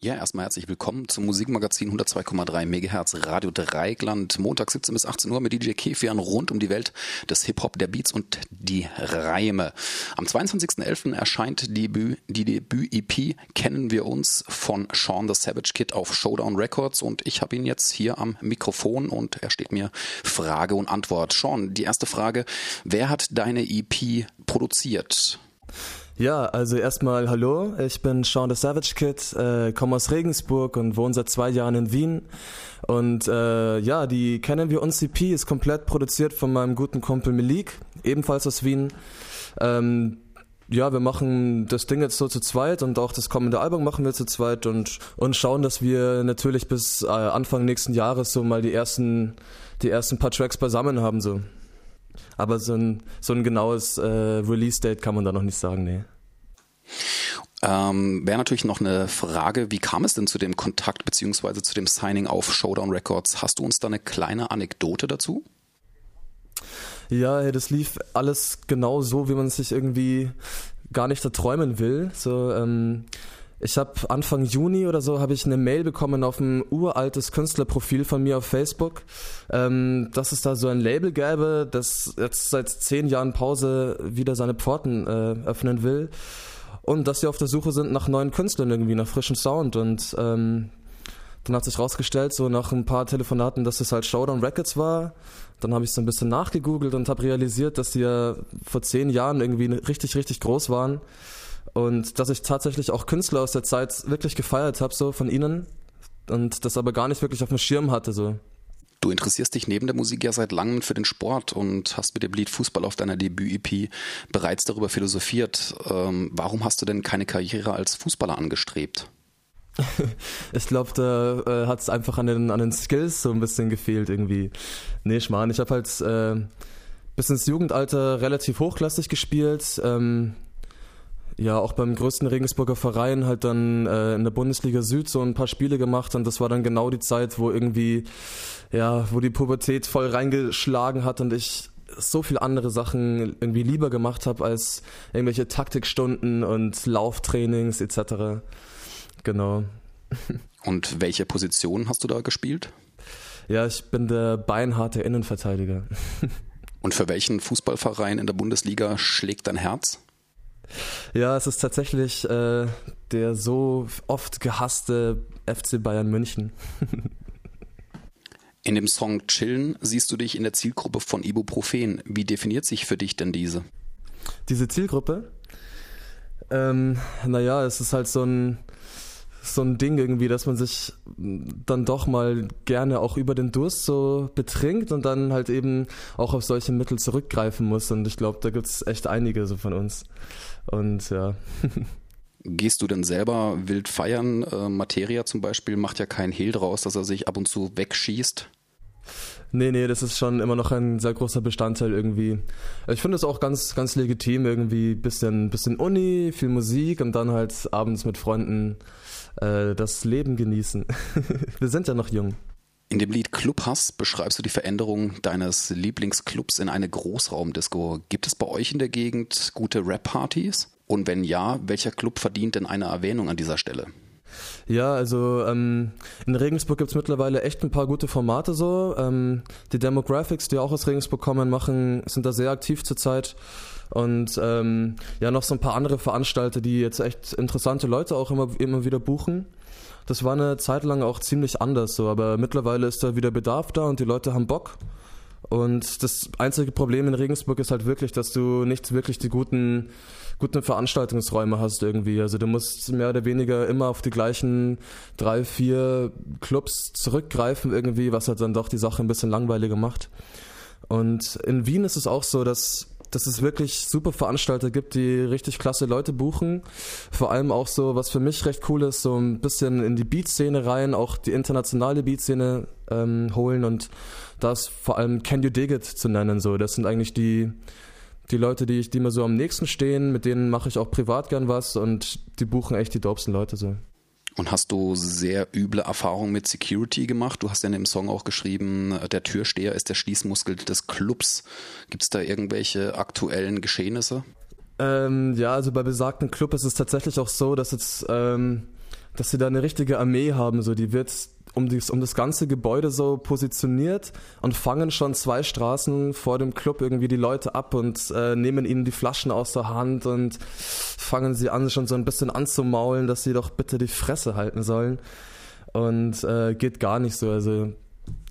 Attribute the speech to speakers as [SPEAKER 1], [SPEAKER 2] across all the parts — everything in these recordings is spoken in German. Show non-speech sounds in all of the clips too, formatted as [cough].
[SPEAKER 1] Ja, erstmal herzlich willkommen zum Musikmagazin 102,3 MHz Radio Dreigland. Montag 17 bis 18 Uhr mit DJ Kefian rund um die Welt des Hip-Hop, der Beats und die Reime. Am 22.11. erscheint die, die Debüt-EP Kennen wir uns von Sean the Savage Kid auf Showdown Records und ich habe ihn jetzt hier am Mikrofon und er steht mir Frage und Antwort. Sean, die erste Frage, wer hat deine EP produziert?
[SPEAKER 2] Ja, also erstmal hallo, ich bin Sean the Savage Kid, äh, komme aus Regensburg und wohne seit zwei Jahren in Wien. Und äh, ja, die Kennen wir uns CP ist komplett produziert von meinem guten Kumpel Melik, ebenfalls aus Wien. Ähm, ja, wir machen das Ding jetzt so zu zweit und auch das kommende Album machen wir zu zweit und, und schauen, dass wir natürlich bis äh, Anfang nächsten Jahres so mal die ersten, die ersten paar Tracks beisammen haben, so. Aber so ein, so ein genaues äh, Release-Date kann man da noch nicht sagen, nee.
[SPEAKER 1] Ähm, Wäre natürlich noch eine Frage, wie kam es denn zu dem Kontakt bzw. zu dem Signing auf Showdown Records? Hast du uns da eine kleine Anekdote dazu?
[SPEAKER 2] Ja, das lief alles genau so, wie man sich irgendwie gar nicht erträumen will. So, ähm, ich habe Anfang Juni oder so habe ich eine Mail bekommen auf ein uraltes Künstlerprofil von mir auf Facebook, ähm, dass es da so ein Label gäbe, das jetzt seit zehn Jahren Pause wieder seine Pforten äh, öffnen will und dass sie auf der Suche sind nach neuen Künstlern irgendwie, nach frischem Sound und ähm, dann hat sich rausgestellt, so nach ein paar Telefonaten, dass es halt Showdown Records war. Dann habe ich so ein bisschen nachgegoogelt und habe realisiert, dass die ja vor zehn Jahren irgendwie richtig, richtig groß waren und dass ich tatsächlich auch Künstler aus der Zeit wirklich gefeiert habe, so von ihnen und das aber gar nicht wirklich auf dem Schirm hatte, so.
[SPEAKER 1] Du interessierst dich neben der Musik ja seit langem für den Sport und hast mit dem Lied Fußball auf deiner Debüt-EP bereits darüber philosophiert. Ähm, warum hast du denn keine Karriere als Fußballer angestrebt? [laughs]
[SPEAKER 2] ich glaube, da äh, hat es einfach an den, an den Skills so ein bisschen gefehlt irgendwie. Nee, Schmarrn, ich habe halt äh, bis ins Jugendalter relativ hochklassig gespielt. Ähm, ja auch beim größten Regensburger Verein halt dann äh, in der Bundesliga Süd so ein paar Spiele gemacht und das war dann genau die Zeit, wo irgendwie, ja, wo die Pubertät voll reingeschlagen hat und ich so viel andere Sachen irgendwie lieber gemacht habe als irgendwelche Taktikstunden und Lauftrainings etc. Genau. [laughs]
[SPEAKER 1] Und welche Position hast du da gespielt?
[SPEAKER 2] Ja, ich bin der beinharte Innenverteidiger. [laughs]
[SPEAKER 1] Und für welchen Fußballverein in der Bundesliga schlägt dein Herz?
[SPEAKER 2] Ja, es ist tatsächlich äh, der so oft gehasste FC Bayern München. [laughs]
[SPEAKER 1] in dem Song Chillen siehst du dich in der Zielgruppe von Ibuprofen. Wie definiert sich für dich denn diese?
[SPEAKER 2] Diese Zielgruppe? Ähm, naja, es ist halt so ein so ein Ding irgendwie, dass man sich dann doch mal gerne auch über den Durst so betrinkt und dann halt eben auch auf solche Mittel zurückgreifen muss. Und ich glaube, da gibt es echt einige so von uns. Und ja. [laughs]
[SPEAKER 1] Gehst du denn selber wild feiern? Äh, Materia zum Beispiel macht ja keinen Hehl draus, dass er sich ab und zu wegschießt.
[SPEAKER 2] Nee, nee, das ist schon immer noch ein sehr großer Bestandteil irgendwie. Ich finde es auch ganz, ganz legitim, irgendwie bisschen, bisschen Uni, viel Musik und dann halt abends mit Freunden äh, das Leben genießen. [laughs] Wir sind ja noch jung.
[SPEAKER 1] In dem Lied Clubhass beschreibst du die Veränderung deines Lieblingsclubs in eine Großraumdisco. Gibt es bei euch in der Gegend gute Rap-Partys? Und wenn ja, welcher Club verdient denn eine Erwähnung an dieser Stelle?
[SPEAKER 2] Ja, also ähm, in Regensburg gibt es mittlerweile echt ein paar gute Formate so. Ähm, die Demographics, die auch aus Regensburg kommen, machen, sind da sehr aktiv zurzeit. Und ähm, ja, noch so ein paar andere Veranstalter, die jetzt echt interessante Leute auch immer, immer wieder buchen. Das war eine Zeit lang auch ziemlich anders so, aber mittlerweile ist da wieder Bedarf da und die Leute haben Bock. Und das einzige Problem in Regensburg ist halt wirklich, dass du nicht wirklich die guten, guten Veranstaltungsräume hast irgendwie. Also du musst mehr oder weniger immer auf die gleichen drei, vier Clubs zurückgreifen irgendwie, was halt dann doch die Sache ein bisschen langweiliger macht. Und in Wien ist es auch so, dass dass es wirklich super Veranstalter gibt, die richtig klasse Leute buchen. Vor allem auch so, was für mich recht cool ist, so ein bisschen in die Beat-Szene rein, auch die internationale Beat-Szene ähm, holen und da ist vor allem Can You Dig It zu nennen. So, das sind eigentlich die die Leute, die ich, die mir so am nächsten stehen, mit denen mache ich auch privat gern was und die buchen echt die dopesten Leute so.
[SPEAKER 1] Und hast du sehr üble Erfahrungen mit Security gemacht? Du hast ja in dem Song auch geschrieben, der Türsteher ist der Schließmuskel des Clubs. Gibt es da irgendwelche aktuellen Geschehnisse?
[SPEAKER 2] Ähm, ja, also bei besagten Club ist es tatsächlich auch so, dass jetzt ähm, dass sie da eine richtige Armee haben, so die wird um, dies, um das ganze Gebäude so positioniert und fangen schon zwei Straßen vor dem Club irgendwie die Leute ab und äh, nehmen ihnen die Flaschen aus der Hand und fangen sie an, schon so ein bisschen anzumaulen, dass sie doch bitte die Fresse halten sollen. Und äh, geht gar nicht so. Also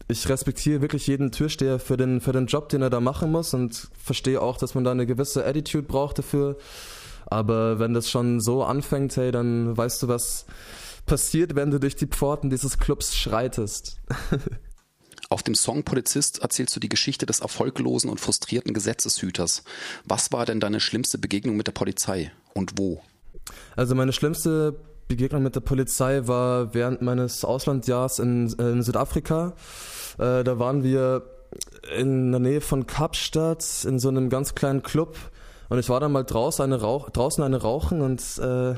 [SPEAKER 2] ich respektiere wirklich jeden Türsteher für den, für den Job, den er da machen muss und verstehe auch, dass man da eine gewisse Attitude braucht dafür. Aber wenn das schon so anfängt, hey, dann weißt du, was passiert, wenn du durch die Pforten dieses Clubs schreitest. [laughs]
[SPEAKER 1] Auf dem Song Polizist erzählst du die Geschichte des erfolglosen und frustrierten Gesetzeshüters. Was war denn deine schlimmste Begegnung mit der Polizei und wo?
[SPEAKER 2] Also meine schlimmste Begegnung mit der Polizei war während meines Auslandjahrs in, in Südafrika. Äh, da waren wir in der Nähe von Kapstadt in so einem ganz kleinen Club und ich war dann mal draußen eine, Rauch, draußen eine rauchen und äh,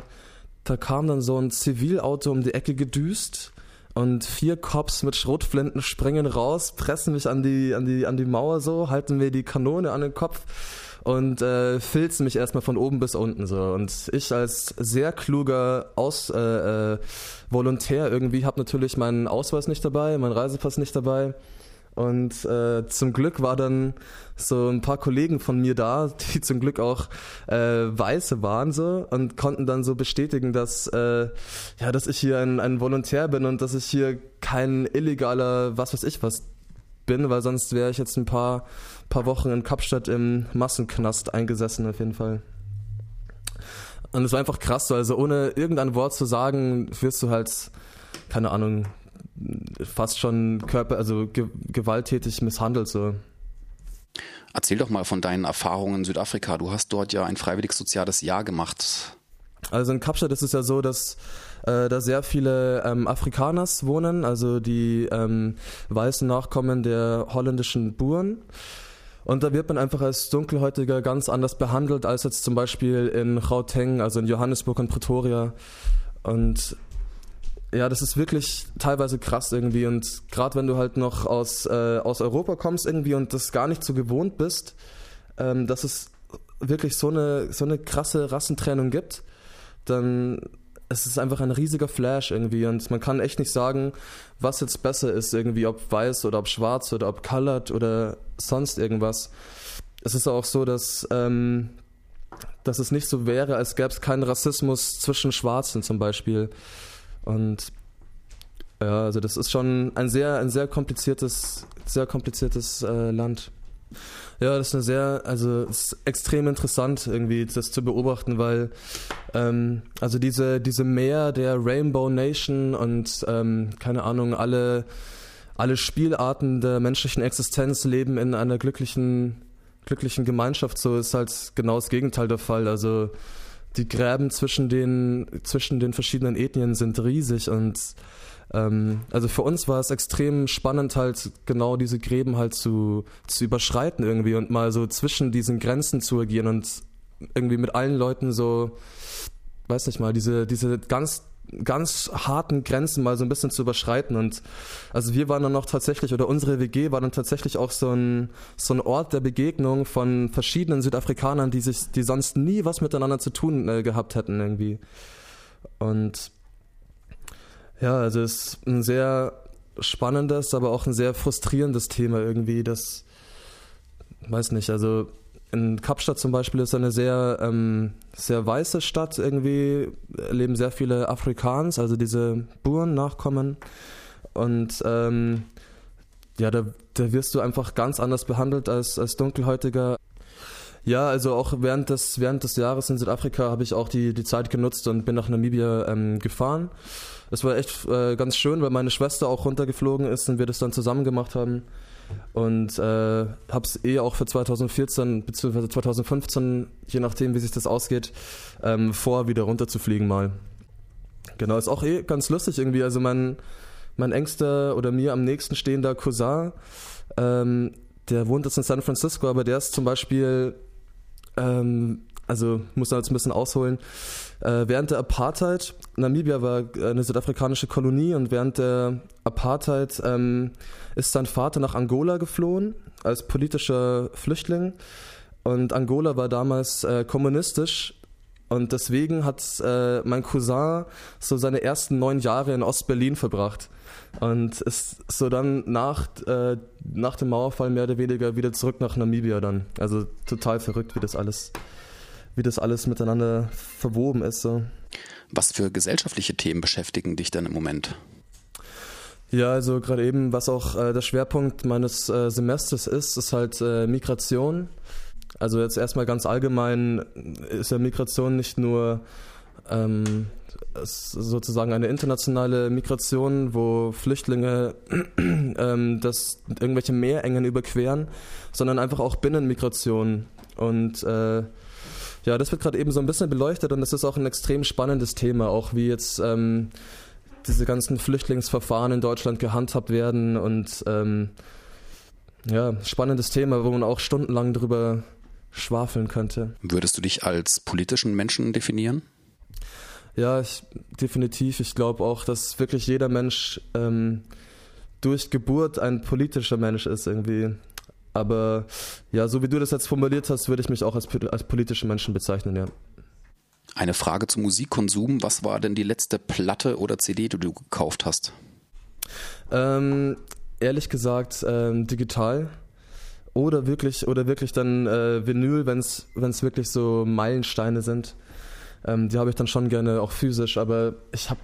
[SPEAKER 2] da kam dann so ein Zivilauto um die Ecke gedüst und vier Cops mit Schrotflinten springen raus, pressen mich an die, an die, an die Mauer so, halten mir die Kanone an den Kopf und äh, filzen mich erstmal von oben bis unten so. Und ich als sehr kluger Aus, äh, äh, Volontär irgendwie habe natürlich meinen Ausweis nicht dabei, meinen Reisepass nicht dabei und äh, zum Glück war dann so ein paar Kollegen von mir da, [laughs] die zum Glück auch äh, Weiße waren so und konnten dann so bestätigen, dass äh, ja, dass ich hier ein, ein Volontär bin und dass ich hier kein illegaler was weiß ich was bin, weil sonst wäre ich jetzt ein paar paar Wochen in Kapstadt im Massenknast eingesessen auf jeden Fall. Und es war einfach krass, so, also ohne irgendein Wort zu sagen, wirst du halt keine Ahnung fast schon Körper, also ge gewalttätig misshandelt so.
[SPEAKER 1] Erzähl doch mal von deinen Erfahrungen in Südafrika. Du hast dort ja ein freiwilliges soziales Jahr gemacht.
[SPEAKER 2] Also in Kapstadt ist es ja so, dass äh, da sehr viele ähm, Afrikaners wohnen, also die ähm, weißen Nachkommen der holländischen Buren. Und da wird man einfach als Dunkelhäutiger ganz anders behandelt als jetzt zum Beispiel in Gauteng, also in Johannesburg und Pretoria. Und ja, das ist wirklich teilweise krass irgendwie und gerade wenn du halt noch aus, äh, aus Europa kommst irgendwie und das gar nicht so gewohnt bist, ähm, dass es wirklich so eine, so eine krasse Rassentrennung gibt, dann es ist einfach ein riesiger Flash irgendwie und man kann echt nicht sagen, was jetzt besser ist irgendwie, ob weiß oder ob schwarz oder ob colored oder sonst irgendwas. Es ist auch so, dass, ähm, dass es nicht so wäre, als gäbe es keinen Rassismus zwischen Schwarzen zum Beispiel. Und ja, also das ist schon ein sehr, ein sehr kompliziertes, sehr kompliziertes äh, Land. Ja, das ist eine sehr, also ist extrem interessant irgendwie das zu beobachten, weil ähm, also diese diese Meer der Rainbow Nation und ähm, keine Ahnung alle alle Spielarten der menschlichen Existenz leben in einer glücklichen glücklichen Gemeinschaft. So ist halt genau das Gegenteil der Fall. Also die Gräben zwischen den, zwischen den verschiedenen Ethnien sind riesig und ähm, also für uns war es extrem spannend, halt genau diese Gräben halt zu, zu überschreiten irgendwie und mal so zwischen diesen Grenzen zu agieren und irgendwie mit allen Leuten so, weiß nicht mal, diese, diese ganz ganz harten Grenzen mal so ein bisschen zu überschreiten. Und also wir waren dann noch tatsächlich, oder unsere WG war dann tatsächlich auch so ein, so ein Ort der Begegnung von verschiedenen Südafrikanern, die sich, die sonst nie was miteinander zu tun äh, gehabt hätten irgendwie. Und ja, also es ist ein sehr spannendes, aber auch ein sehr frustrierendes Thema irgendwie, das weiß nicht, also in Kapstadt zum Beispiel ist eine sehr, ähm, sehr weiße Stadt irgendwie, leben sehr viele Afrikaans, also diese Buren-Nachkommen. Und ähm, ja, da, da wirst du einfach ganz anders behandelt als, als Dunkelhäutiger. Ja, also auch während des, während des Jahres in Südafrika habe ich auch die, die Zeit genutzt und bin nach Namibia ähm, gefahren. Es war echt äh, ganz schön, weil meine Schwester auch runtergeflogen ist und wir das dann zusammen gemacht haben und äh, habe es eh auch für 2014 bzw. 2015, je nachdem wie sich das ausgeht, ähm, vor, wieder runterzufliegen mal. Genau, ist auch eh ganz lustig irgendwie. Also mein, mein engster oder mir am nächsten stehender Cousin, ähm, der wohnt jetzt in San Francisco, aber der ist zum Beispiel, ähm, also muss man jetzt ein bisschen ausholen, äh, während der Apartheid, Namibia war eine südafrikanische Kolonie und während der Apartheid ähm, ist sein Vater nach Angola geflohen als politischer Flüchtling. Und Angola war damals äh, kommunistisch Und deswegen hat äh, mein Cousin so seine ersten neun Jahre in Ostberlin verbracht und ist so dann nach, äh, nach dem Mauerfall mehr oder weniger wieder zurück nach Namibia dann. Also total verrückt, wie das alles, wie das alles miteinander verwoben ist. So.
[SPEAKER 1] Was für gesellschaftliche Themen beschäftigen dich denn im Moment?
[SPEAKER 2] Ja, also gerade eben, was auch äh, der Schwerpunkt meines äh, Semesters ist, ist halt äh, Migration. Also jetzt erstmal ganz allgemein ist ja Migration nicht nur ähm, sozusagen eine internationale Migration, wo Flüchtlinge [clears throat] ähm, das irgendwelche Meerengen überqueren, sondern einfach auch Binnenmigration. Und äh, ja, das wird gerade eben so ein bisschen beleuchtet und das ist auch ein extrem spannendes Thema, auch wie jetzt ähm, diese ganzen Flüchtlingsverfahren in Deutschland gehandhabt werden und ähm, ja, spannendes Thema, wo man auch stundenlang drüber schwafeln könnte.
[SPEAKER 1] Würdest du dich als politischen Menschen definieren?
[SPEAKER 2] Ja, ich, definitiv. Ich glaube auch, dass wirklich jeder Mensch ähm, durch Geburt ein politischer Mensch ist irgendwie. Aber ja, so wie du das jetzt formuliert hast, würde ich mich auch als, als politischen Menschen bezeichnen, ja.
[SPEAKER 1] Eine Frage zum Musikkonsum. Was war denn die letzte Platte oder CD, die du gekauft hast?
[SPEAKER 2] Ähm, ehrlich gesagt, ähm, digital. Oder wirklich, oder wirklich dann äh, Vinyl, wenn es wirklich so Meilensteine sind. Ähm, die habe ich dann schon gerne auch physisch, aber ich habe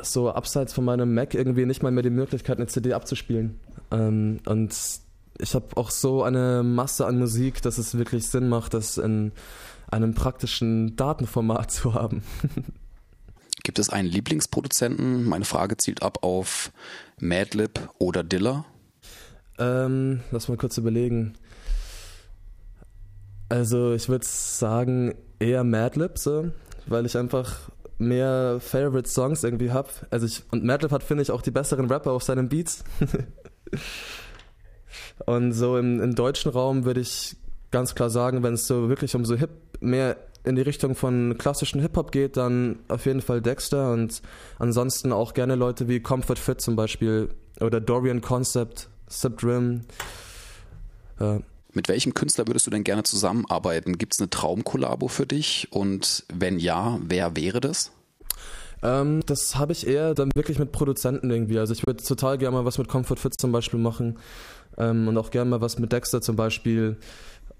[SPEAKER 2] so abseits von meinem Mac irgendwie nicht mal mehr die Möglichkeit, eine CD abzuspielen. Ähm, und ich habe auch so eine Masse an Musik, dass es wirklich Sinn macht, das in einem praktischen Datenformat [laughs] zu haben.
[SPEAKER 1] Gibt es einen Lieblingsproduzenten? Meine Frage zielt ab auf Madlib oder Dilla.
[SPEAKER 2] Ähm, lass mal kurz überlegen. Also ich würde sagen eher Madlib, so, weil ich einfach mehr Favorite Songs irgendwie habe. Also ich und Madlib hat finde ich auch die besseren Rapper auf seinen Beats. [laughs] und so im, im deutschen Raum würde ich ganz klar sagen, wenn es so wirklich um so Hip mehr in die Richtung von klassischen Hip-Hop geht, dann auf jeden Fall Dexter und ansonsten auch gerne Leute wie Comfort Fit zum Beispiel oder Dorian Concept, Subdrim.
[SPEAKER 1] Ja. Mit welchem Künstler würdest du denn gerne zusammenarbeiten? Gibt es eine Traumkollabo für dich? Und wenn ja, wer wäre das?
[SPEAKER 2] Ähm, das habe ich eher dann wirklich mit Produzenten irgendwie. Also ich würde total gerne mal was mit Comfort Fit zum Beispiel machen ähm, und auch gerne mal was mit Dexter zum Beispiel.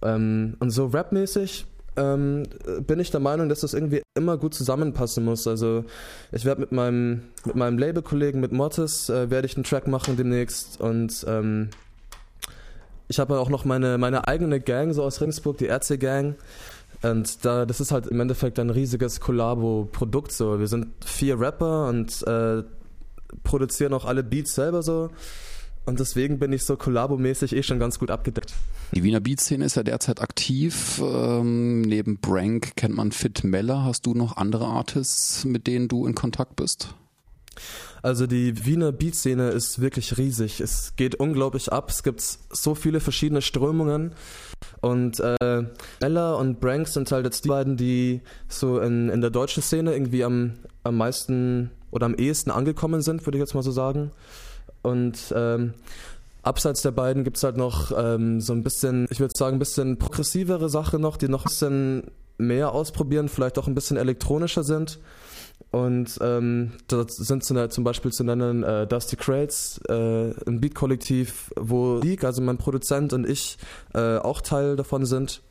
[SPEAKER 2] Ähm, und so rapmäßig ähm, bin ich der Meinung, dass das irgendwie immer gut zusammenpassen muss. Also ich werde mit meinem mit meinem Labelkollegen mit Mortis äh, werde ich einen Track machen demnächst und ähm, ich habe auch noch meine meine eigene Gang so aus Ringsburg, die RC Gang. Und da, das ist halt im Endeffekt ein riesiges Kollabo-Produkt. So, wir sind vier Rapper und äh, produzieren auch alle Beats selber so. Und deswegen bin ich so kollabomäßig eh schon ganz gut abgedeckt.
[SPEAKER 1] Die Wiener Beat-Szene ist ja derzeit aktiv. Ähm, neben Brank kennt man Fit Meller. Hast du noch andere Artists, mit denen du in Kontakt bist?
[SPEAKER 2] Also die Wiener Beat-Szene ist wirklich riesig. Es geht unglaublich ab. Es gibt so viele verschiedene Strömungen. Und äh, Meller und Brank sind halt jetzt die beiden, die so in, in der deutschen Szene irgendwie am, am meisten oder am ehesten angekommen sind, würde ich jetzt mal so sagen. Und ähm, abseits der beiden gibt es halt noch ähm, so ein bisschen, ich würde sagen, ein bisschen progressivere Sachen noch, die noch ein bisschen mehr ausprobieren, vielleicht auch ein bisschen elektronischer sind. Und ähm, da sind zum Beispiel zu nennen äh, Dusty Crates, äh, ein Beat-Kollektiv, wo League, also mein Produzent und ich, äh, auch Teil davon sind.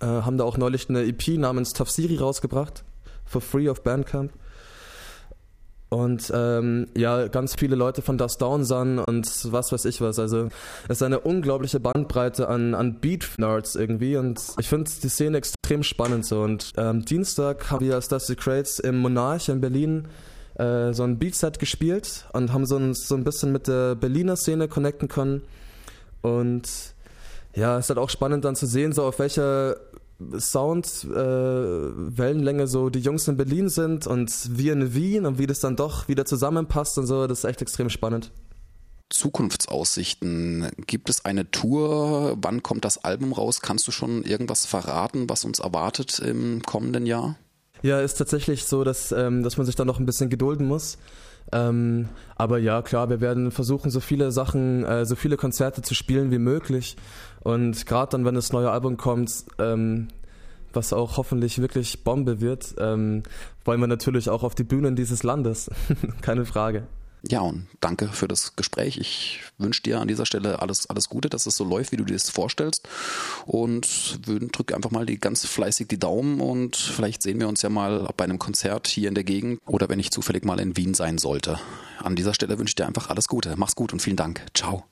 [SPEAKER 2] Äh, haben da auch neulich eine EP namens Tafsiri rausgebracht, for free auf Bandcamp. Und ähm, ja, ganz viele Leute von Dust Down Sun und was weiß ich was. Also es ist eine unglaubliche Bandbreite an, an Beat-Nerds irgendwie und ich finde die Szene extrem spannend so. Und ähm, Dienstag haben wir als Dusty Crates im Monarch in Berlin äh, so ein Beatset gespielt und haben so ein, so ein bisschen mit der Berliner Szene connecten können. Und ja, es ist halt auch spannend dann zu sehen, so auf welcher Sound, äh, Wellenlänge so die Jungs in Berlin sind und wir in Wien und wie das dann doch wieder zusammenpasst und so, das ist echt extrem spannend.
[SPEAKER 1] Zukunftsaussichten. Gibt es eine Tour? Wann kommt das Album raus? Kannst du schon irgendwas verraten, was uns erwartet im kommenden Jahr?
[SPEAKER 2] Ja, ist tatsächlich so, dass, ähm, dass man sich da noch ein bisschen gedulden muss. Ähm, aber ja, klar, wir werden versuchen, so viele Sachen, äh, so viele Konzerte zu spielen wie möglich. Und gerade dann, wenn das neue Album kommt, ähm, was auch hoffentlich wirklich Bombe wird, ähm, wollen wir natürlich auch auf die Bühnen dieses Landes. [laughs] Keine Frage.
[SPEAKER 1] Ja, und danke für das Gespräch. Ich wünsche dir an dieser Stelle alles, alles Gute, dass es so läuft, wie du dir das vorstellst. Und drück einfach mal die ganz fleißig die Daumen und vielleicht sehen wir uns ja mal bei einem Konzert hier in der Gegend oder wenn ich zufällig mal in Wien sein sollte. An dieser Stelle wünsche ich dir einfach alles Gute. Mach's gut und vielen Dank. Ciao.